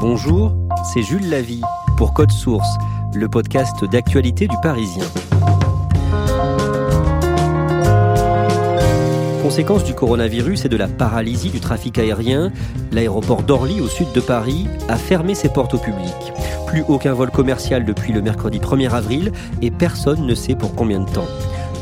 Bonjour, c'est Jules Lavie pour Code Source, le podcast d'actualité du Parisien. Conséquence du coronavirus et de la paralysie du trafic aérien, l'aéroport d'Orly au sud de Paris a fermé ses portes au public. Plus aucun vol commercial depuis le mercredi 1er avril et personne ne sait pour combien de temps.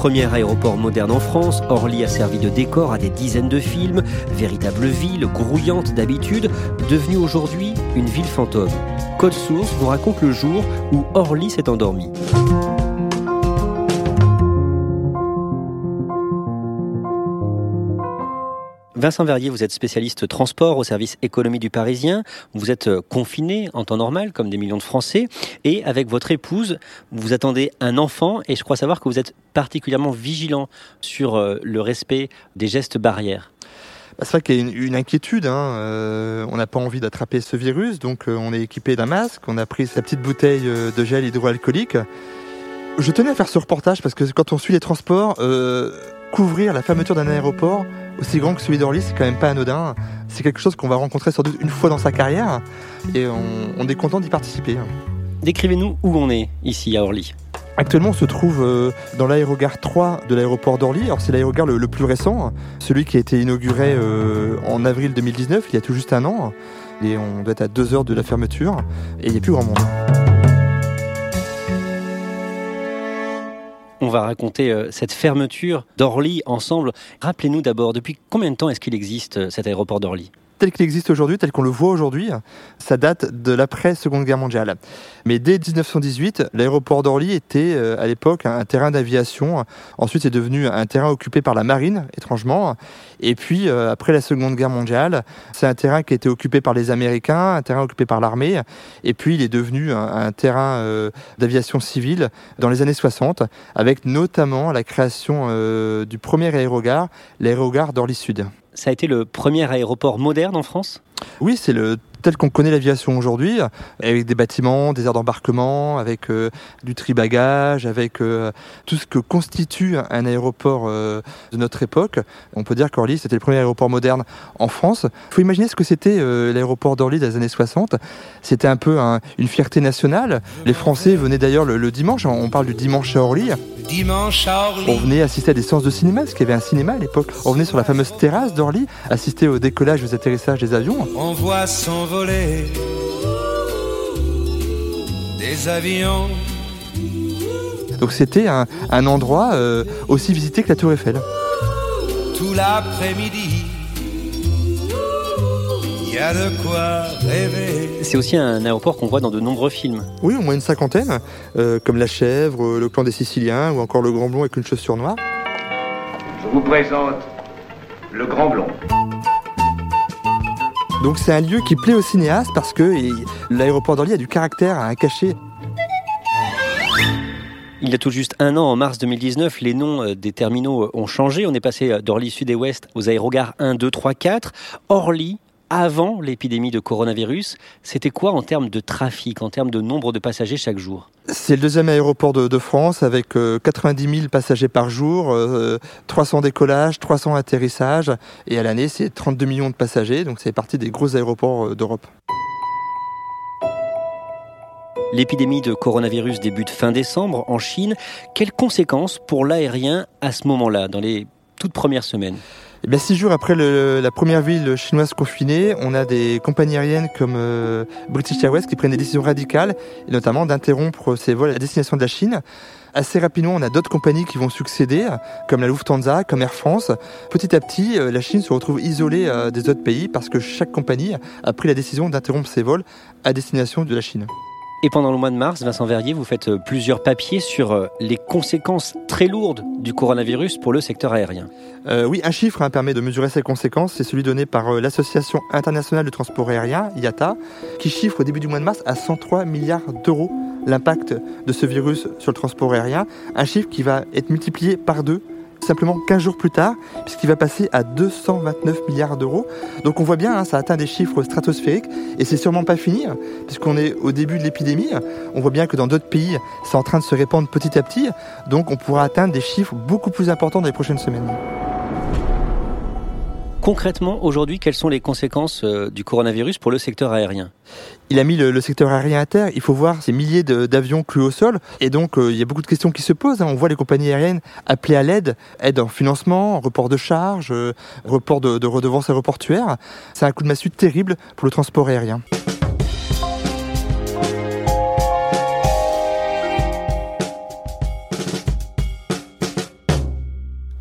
Premier aéroport moderne en France, Orly a servi de décor à des dizaines de films, véritable ville grouillante d'habitude, devenue aujourd'hui une ville fantôme. Code Source vous raconte le jour où Orly s'est endormi. Vincent Verrier, vous êtes spécialiste transport au service économie du Parisien. Vous êtes euh, confiné en temps normal, comme des millions de Français. Et avec votre épouse, vous attendez un enfant. Et je crois savoir que vous êtes particulièrement vigilant sur euh, le respect des gestes barrières. Bah, c'est vrai qu'il y a une, inquiétude. Hein. Euh, on n'a pas envie d'attraper ce virus, donc on est équipé d'un masque. On a pris sa petite bouteille de gel hydroalcoolique. Je tenais à faire ce reportage parce que quand on suit les transports, couvrir la fermeture d'un aéroport aussi grand que celui d'Orly, c'est quand même pas anodin. C'est quelque chose qu'on va rencontrer sans doute une fois dans sa carrière et on, on est content d'y participer. Décrivez-nous où on est ici à Orly. Actuellement, on se trouve euh, dans l'aérogare 3 de l'aéroport d'Orly. Alors, c'est l'aérogare le, le plus récent, celui qui a été inauguré euh, en avril 2019, il y a tout juste un an. Et on doit être à deux heures de la fermeture et il n'y a plus grand monde. On va raconter euh, cette fermeture d'Orly ensemble. Rappelez-nous d'abord, depuis combien de temps est-ce qu'il existe euh, cet aéroport d'Orly? Tel qu'il existe aujourd'hui, tel qu'on le voit aujourd'hui, ça date de l'après-Seconde Guerre mondiale. Mais dès 1918, l'aéroport d'Orly était euh, à l'époque un terrain d'aviation. Ensuite, c'est devenu un terrain occupé par la marine, étrangement. Et puis, euh, après la Seconde Guerre mondiale, c'est un terrain qui a été occupé par les Américains, un terrain occupé par l'armée. Et puis, il est devenu un, terrain euh, d'aviation civile dans les années 60, avec notamment la création du premier aérogare, l'aérogare d'Orly Sud. Ça a été le premier aéroport moderne en France? Oui, c'est le tel qu'on connaît l'aviation aujourd'hui, avec des bâtiments, des aires d'embarquement, avec euh, du tribagage, avec euh, tout ce que constitue un aéroport euh, de notre époque. On peut dire qu'Orly, c'était le premier aéroport moderne en France. Il faut imaginer ce que c'était l'aéroport d'Orly des années 60. C'était un peu un- une fierté nationale. Les Français venaient d'ailleurs le, le dimanche, on parle du dimanche à Orly. Dimanche à Orly. On venait assister à des séances de cinéma, parce qu'il y avait un cinéma à l'époque. On venait sur la fameuse terrasse d'Orly, assister au décollage, aux atterrissages des avions. On voit s'envoler des avions. Donc c'était un, un endroit euh, aussi visité que la Tour Eiffel. tout l'après-midi. Il y a de quoi rêver. C'est aussi un aéroport qu'on voit dans de nombreux films. Oui, au moins une cinquantaine, euh, comme La Chèvre, euh, Le Clan des Siciliens ou encore Le Grand Blond avec une chaussure noire. Je vous présente le Grand Blond. Donc c'est un lieu qui plaît aux cinéastes parce que l'aéroport d'Orly a du caractère, a un cachet. Il y a tout juste un an, en mars 2019, les noms euh, des terminaux euh, ont changé. On est passé euh, d'Orly Sud et Ouest aux aérogares 1, 2, 3, 4. Orly, avant l'épidémie de coronavirus, c'était quoi en termes de trafic, en termes de nombre de passagers chaque jour? C'est le deuxième aéroport de, France avec euh, 90 000 passagers par jour, euh, 300 décollages, 300 atterrissages. Et à l'année, c'est 32 millions de passagers. Donc c'est partie des gros aéroports euh, d'Europe. L'épidémie de coronavirus débute fin décembre en Chine. Quelles conséquences pour l'aérien à ce moment-là, dans les toutes premières semaines? Eh bien, six jours après la première ville chinoise confinée, on a des compagnies aériennes comme euh, British Airways qui prennent des décisions radicales, et notamment d'interrompre ses vols à destination de la Chine. Assez rapidement, on a d'autres compagnies qui vont succéder, comme la Lufthansa, comme Air France. Petit à petit, euh, la Chine se retrouve isolée euh, des autres pays parce que chaque compagnie a pris la décision d'interrompre ses vols à destination de la Chine. Et pendant le mois de mars, Vincent Verrier, vous faites euh, plusieurs papiers sur euh, les conséquences très lourdes du coronavirus pour le secteur aérien. Euh, oui, un chiffre hein, permet de mesurer ces conséquences. C'est celui donné par l'Association internationale de transport aérien, IATA, qui chiffre au début du mois de mars à 103 milliards d'euros l'impact de ce virus sur le transport aérien. Un chiffre qui va être multiplié par deux simplement 15 jours plus tard, puisqu'il va passer à 229 milliards d'euros. Donc on voit bien, hein, ça atteint des chiffres stratosphériques, et c'est sûrement pas fini, hein, puisqu'on est au début de l'épidémie. On voit bien que dans d'autres pays, c'est en train de se répandre petit à petit, donc on pourra atteindre des chiffres beaucoup plus importants dans les prochaines semaines. Concrètement, aujourd'hui, quelles sont les conséquences euh, du coronavirus pour le secteur aérien? Il a mis le, secteur aérien à terre. Il faut voir ces milliers d'avions cloués au sol. Et donc, euh, il y a beaucoup de questions qui se posent. hein. On voit les compagnies aériennes appelées à l'aide, aide en financement, en report de charges, euh, report de, de redevances aéroportuaires. C'est un coup de massue terrible pour le transport aérien.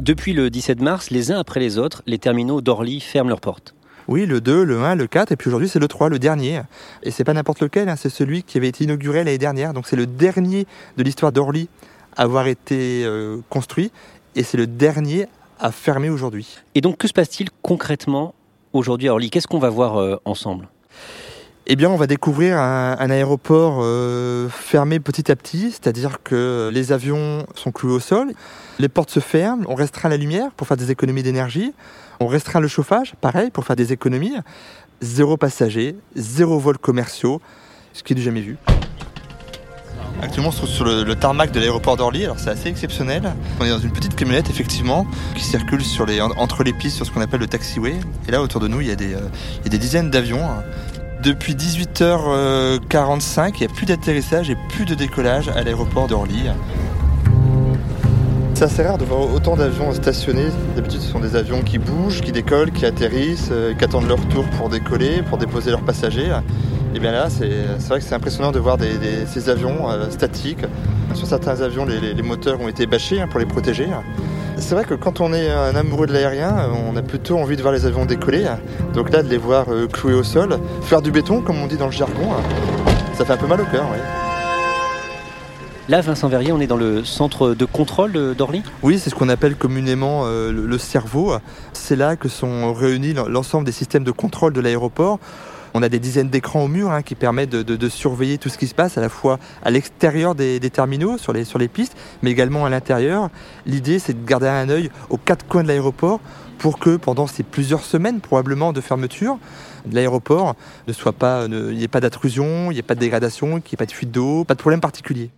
Depuis le 17 mars, les uns après les autres, les terminaux d'Orly ferment leurs portes. Oui, le 2, le 1, le 4, et puis aujourd'hui c'est le 3, le dernier. Et c'est pas n'importe lequel, hein, c'est celui qui avait été inauguré l'année dernière. Donc c'est le dernier de l'histoire d'Orly à avoir été euh, construit, et c'est le dernier à fermer aujourd'hui. Et donc, que se passe-t-il concrètement aujourd'hui à Orly? Qu'est-ce qu'on va voir euh, ensemble? Eh bien, on va découvrir un, aéroport euh, fermé petit à petit, c'est-à-dire que les avions sont cloués au sol, les portes se ferment, on restreint la lumière pour faire des économies d'énergie, on restreint le chauffage, pareil, pour faire des économies. Zéro passager, zéro vol commerciaux, ce qui est du jamais vu. Actuellement, on se trouve sur le, tarmac de l'aéroport d'Orly. Alors, c'est assez exceptionnel. On est dans une petite camionnette, effectivement, qui circule entre les pistes sur ce qu'on appelle le taxiway. Et là, autour de nous, il y a des, euh, il y a des dizaines d'avions. Depuis 18h45, il n'y a plus d'atterrissage et plus de décollage à l'aéroport d'Orly. C'est assez rare de voir autant d'avions stationnés. D'habitude, ce sont des avions qui bougent, qui décollent, qui atterrissent, euh, qui attendent leur tour pour décoller, pour déposer leurs passagers. Et bien là, c'est vrai que c'est impressionnant de voir ces avions euh, statiques. Sur certains avions, les moteurs ont été bâchés hein, pour les protéger. C'est vrai que quand on est un amoureux de l'aérien, on a plutôt envie de voir les avions décoller. Donc là, de les voir euh, cloués au sol, faire du béton, comme on dit dans le jargon, ça fait un peu mal au cœur. oui. Là, Vincent Verrier, on est dans le centre de contrôle de- d'Orly? Oui, c'est ce qu'on appelle communément euh, le cerveau. C'est là que sont réunis l'ensemble des systèmes de contrôle de l'aéroport. On a des dizaines d'écrans au mur hein, qui permettent de, surveiller tout ce qui se passe à la fois à l'extérieur des, terminaux, sur les, pistes, mais également à l'intérieur. L'idée, c'est de garder un œil aux quatre coins de l'aéroport pour que pendant ces plusieurs semaines probablement de fermeture de l'aéroport, ne soit pas, il n'y ait pas d'intrusion, il n'y ait pas de dégradation, qu'il n'y ait pas de fuite d'eau, pas de problème particulier.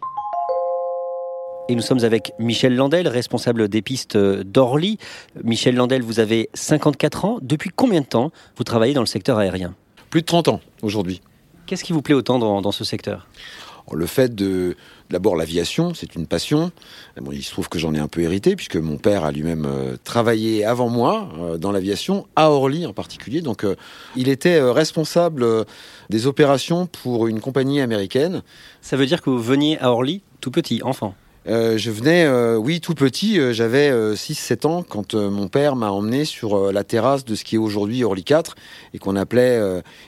Et nous sommes avec Michel Landel, responsable des pistes d'Orly. Michel Landel, vous avez 54 ans. Depuis combien de temps vous travaillez dans le secteur aérien? Plus de 30 ans aujourd'hui. Qu'est-ce qui vous plaît autant dans, dans ce secteur? Le fait de, d'abord l'aviation, c'est une passion. Bon, il se trouve que j'en ai un peu hérité puisque mon père a lui-même euh, travaillé avant moi euh, dans l'aviation, à Orly en particulier. Donc euh, il était euh, responsable euh, des opérations pour une compagnie américaine. Ça veut dire que vous veniez à Orly tout petit, enfant? Euh, je venais, euh, oui, tout petit, euh, j'avais 6-7 ans quand mon père m'a emmené sur la terrasse de ce qui est aujourd'hui Orly 4 et qu'on appelait,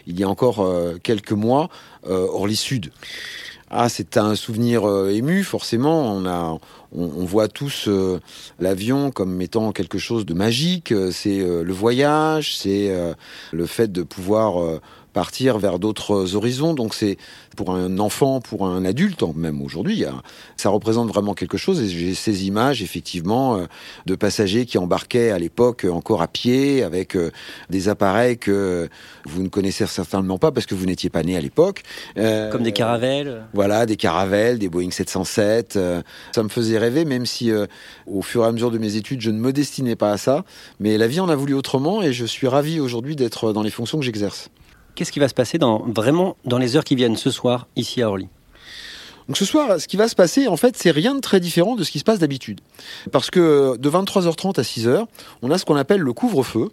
il y a encore quelques mois, Orly Sud. Ah, c'est un souvenir ému, forcément. On, a, on, on voit tous l'avion comme étant quelque chose de magique. C'est le voyage, c'est le fait de pouvoir partir vers d'autres horizons. Donc c'est pour un enfant, pour un adulte, même aujourd'hui, ça représente vraiment quelque chose. Et j'ai ces images, effectivement, euh, de passagers qui embarquaient à l'époque encore à pied, avec euh, des appareils que vous ne connaissez certainement pas parce que vous n'étiez pas né à l'époque. Euh, Comme des caravelles. voilà, des caravelles, des Boeing 707. euh, ça me faisait rêver, même si euh, au fur et à mesure de mes études, je ne me destinais pas à ça. Mais la vie en a voulu autrement et je suis ravi aujourd'hui d'être dans les fonctions que j'exerce. Qu'est-ce qui va se passer dans, vraiment dans les heures qui viennent ce soir, ici à Orly? Donc ce soir, ce qui va se passer, en fait, c'est rien de très différent de ce qui se passe d'habitude. Parce que de 23h30 à 6h, on a ce qu'on appelle le couvre-feu,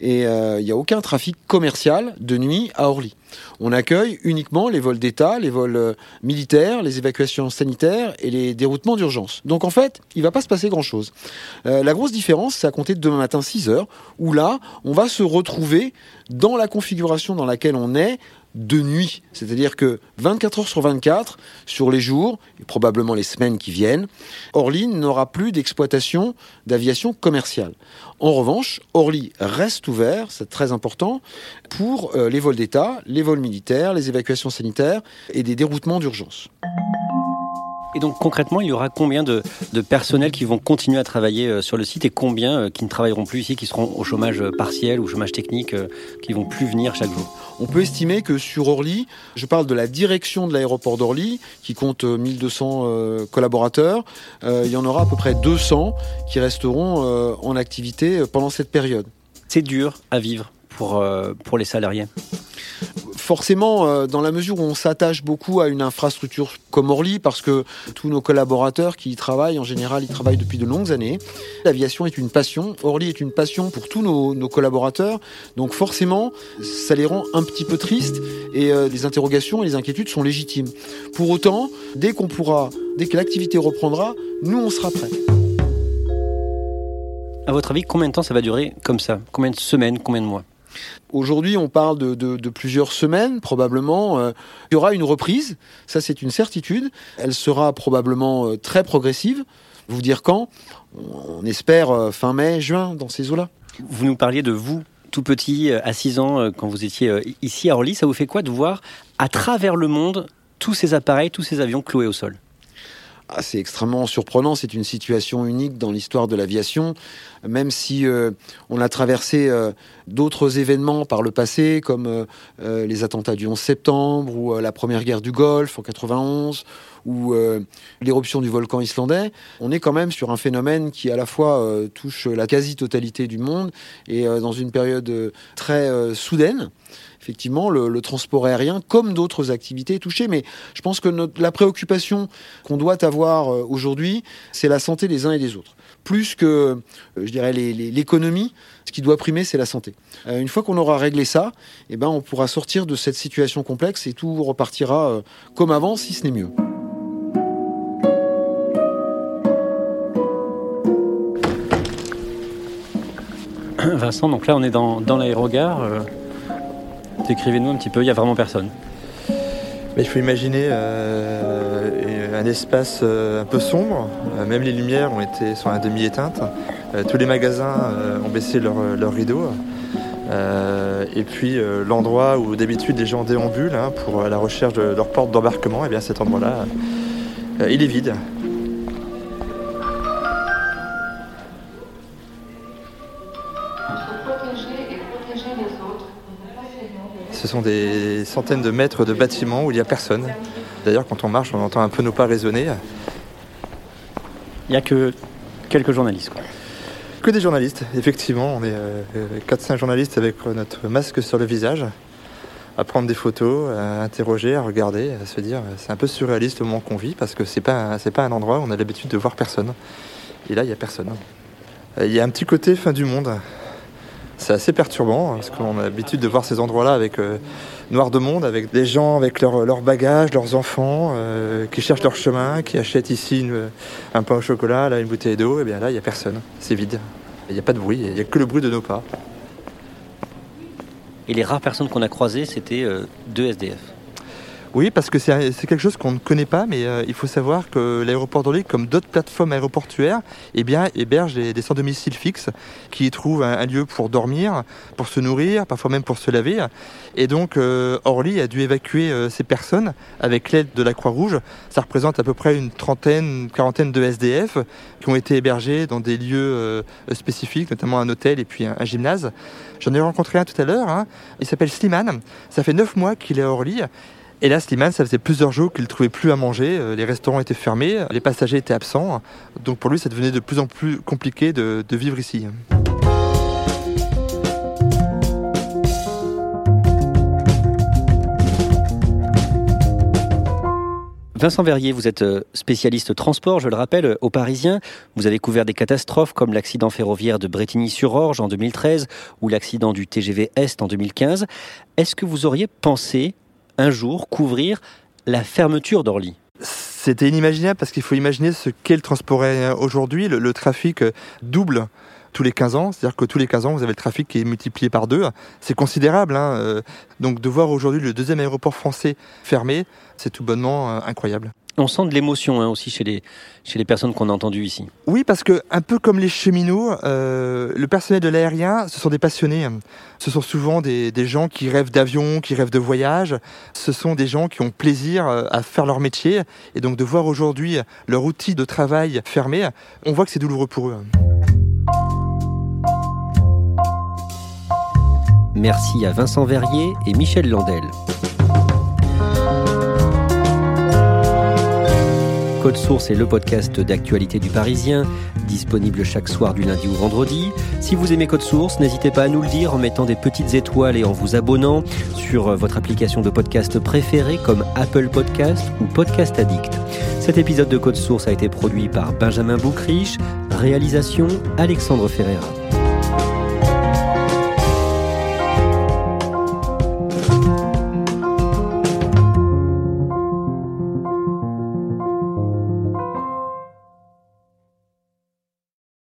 et euh, il n'y a aucun trafic commercial de nuit à Orly. On accueille uniquement les vols d'État, les vols euh, militaires, les évacuations sanitaires et les déroutements d'urgence. Donc en fait, il va pas se passer grand-chose. Euh, la grosse différence, c'est à compter de demain matin 6h, où là, on va se retrouver dans la configuration dans laquelle on est de nuit. C'est-à-dire que 24 heures sur 24, sur les jours, et probablement les semaines qui viennent, Orly n'aura plus d'exploitation d'aviation commerciale. En revanche, Orly reste ouvert, c'est très important, pour euh, les vols d'État, les vols militaires, les évacuations sanitaires et des déroutements d'urgence. Et donc concrètement, il y aura combien de, de personnels qui vont continuer à travailler euh, sur le site et combien euh, qui ne travailleront plus ici, qui seront au chômage euh, partiel ou chômage technique, qui vont plus venir chaque jour? On peut estimer que sur Orly, je parle de la direction de l'aéroport d'Orly, qui compte euh, 1200 euh, collaborateurs, il y en aura à peu près 200 qui resteront en activité pendant cette période. C'est dur à vivre pour, pour les salariés. Forcément, euh, dans la mesure où on s'attache beaucoup à une infrastructure comme Orly, parce que tous nos collaborateurs qui y travaillent, en général, ils travaillent depuis de longues années. L'aviation est une passion. Orly est une passion pour tous nos, collaborateurs. Donc forcément, ça les rend un petit peu tristes et euh, les interrogations et les inquiétudes sont légitimes. Pour autant, dès qu'on pourra, dès que l'activité reprendra, nous, on sera prêts. À votre avis, combien de temps ça va durer comme ça? Combien de semaines? Combien de mois? Aujourd'hui, on parle de, plusieurs semaines, probablement. Euh, il y aura une reprise, ça c'est une certitude. Elle sera probablement euh, très progressive. Vous dire quand? On espère euh, fin mai, juin, dans ces eaux-là. Vous nous parliez de vous, tout petit, à 6 ans, quand vous étiez ici à Orly. Ça vous fait quoi de voir à travers le monde tous ces appareils, tous ces avions cloués au sol? Ah, c'est extrêmement surprenant, c'est une situation unique dans l'histoire de l'aviation, même si euh, on a traversé euh, d'autres événements par le passé, comme euh, les attentats du 11 septembre, ou la première guerre du Golfe en 91, ou l'éruption du volcan islandais, on est quand même sur un phénomène qui à la fois touche la quasi-totalité du monde, et dans une période très soudaine effectivement, le, transport aérien, comme d'autres activités, est touché. Mais je pense que la préoccupation qu'on doit avoir euh, aujourd'hui, c'est la santé des uns et des autres. Plus que, euh, je dirais, l'économie, ce qui doit primer, c'est la santé. Euh, une fois qu'on aura réglé ça, eh ben, on pourra sortir de cette situation complexe et tout repartira comme avant, si ce n'est mieux. Vincent, donc là on est dans, l'aérogare. Décrivez-nous un petit peu, il n'y a vraiment personne. Mais il faut imaginer euh, un espace euh, un peu sombre. Euh, même les lumières ont été, sont à demi éteintes. Euh, tous les magasins euh, ont baissé leurs leur rideaux. Euh, et puis euh, l'endroit où d'habitude les gens déambulent hein, pour la recherche de leur porte d'embarquement, et bien cet endroit-là, euh, il est vide. Sont des centaines de mètres de bâtiments où il n'y a personne. D'ailleurs, quand on marche, on entend un peu nos pas résonner. Il n'y a que quelques journalistes. quoi. Que des journalistes, effectivement. On est 4-5 journalistes avec notre masque sur le visage, à prendre des photos, à interroger, à regarder, à se dire c'est un peu surréaliste le moment qu'on vit parce que c'est pas, c'est pas un endroit où on a l'habitude de voir personne. Et là, il n'y a personne. Euh, Il y a un petit côté fin du monde. C'est assez perturbant parce qu'on a l'habitude de voir ces endroits-là avec euh, noir de monde, avec des gens avec leurs leurs bagages, leurs enfants, euh, qui cherchent leur chemin, qui achètent ici un pain au chocolat, là une bouteille d'eau. Et bien là, il n'y a personne. C'est vide. Il n'y a pas de bruit. Il n'y a que le bruit de nos pas. Et les rares personnes qu'on a croisées, c'était euh, deux SDF. Oui, parce que c'est quelque chose qu'on ne connaît pas, mais euh, il faut savoir que l'aéroport d'Orly, comme d'autres plateformes aéroportuaires, eh bien, héberge des, des sans domicile fixes qui y trouvent un, lieu pour dormir, pour se nourrir, parfois même pour se laver. Et donc, euh, Orly a dû évacuer euh, ces personnes avec l'aide de la Croix-Rouge. Ça représente à peu près une trentaine, quarantaine de SDF qui ont été hébergés dans des lieux spécifiques, notamment un hôtel et puis un, un gymnase. J'en ai rencontré un tout à l'heure. hein. Il s'appelle Slimane. Ça fait neuf mois qu'il est à Orly. Et là, Slimane, ça faisait plusieurs jours qu'il ne trouvait plus à manger. Euh, Les restaurants étaient fermés, les passagers étaient absents. Donc pour lui, ça devenait de plus en plus compliqué de, de vivre ici. Vincent Verrier, vous êtes euh, spécialiste transport, je le rappelle, euh, au Parisien. Vous avez couvert des catastrophes comme l'accident ferroviaire de Bretigny-sur-Orge en 2013 ou l'accident du TGV Est en 2015. Est-ce que vous auriez pensé un jour couvrir la fermeture d'Orly C'était inimaginable parce qu'il faut imaginer ce qu'est le transport aujourd'hui. Le, trafic double tous les 15 ans, c'est-à-dire que tous les 15 ans, vous avez le trafic qui est multiplié par deux. C'est considérable. Hein, euh. Donc de voir aujourd'hui le deuxième aéroport français fermé, c'est tout bonnement euh, incroyable. On sent de l'émotion hein, aussi chez les, chez les personnes qu'on a entendues ici. Oui, parce que un peu comme les cheminots, euh, le personnel de l'aérien, ce sont des passionnés. Ce sont souvent des, des gens qui rêvent d'avion, qui rêvent de voyage. Ce sont des gens qui ont plaisir à faire leur métier. Et donc de voir aujourd'hui leur outil de travail fermé, on voit que c'est douloureux pour eux. Merci à Vincent Verrier et Michel Landel. Code Source est le podcast d'actualité du Parisien, disponible chaque soir du lundi au vendredi. Si vous aimez Code Source, n'hésitez pas à nous le dire en mettant des petites étoiles et en vous abonnant sur votre application de podcast préférée comme Apple Podcast ou Podcast Addict. Cet épisode de Code Source a été produit par Benjamin Boucriche, réalisation Alexandre Ferreira.